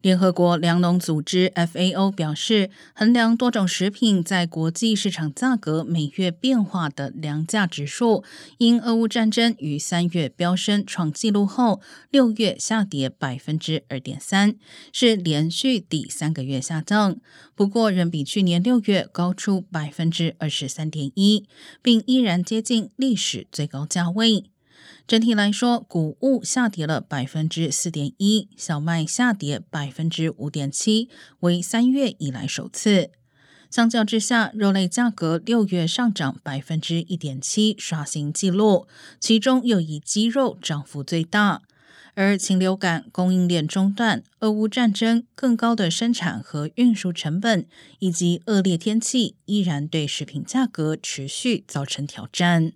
联合国粮农组织 （FAO） 表示，衡量多种食品在国际市场价格每月变化的粮价指数，因俄乌战争于三月飙升创纪录后，六月下跌百分之二点三，是连续第三个月下降。不过，仍比去年六月高出百分之二十三点一，并依然接近历史最高价位。整体来说，谷物下跌了百分之四点一，小麦下跌百分之五点七，为三月以来首次。相较之下，肉类价格六月上涨百分之一点七，刷新纪录，其中又以鸡肉涨幅最大。而禽流感、供应链中断、俄乌战争、更高的生产和运输成本，以及恶劣天气，依然对食品价格持续造成挑战。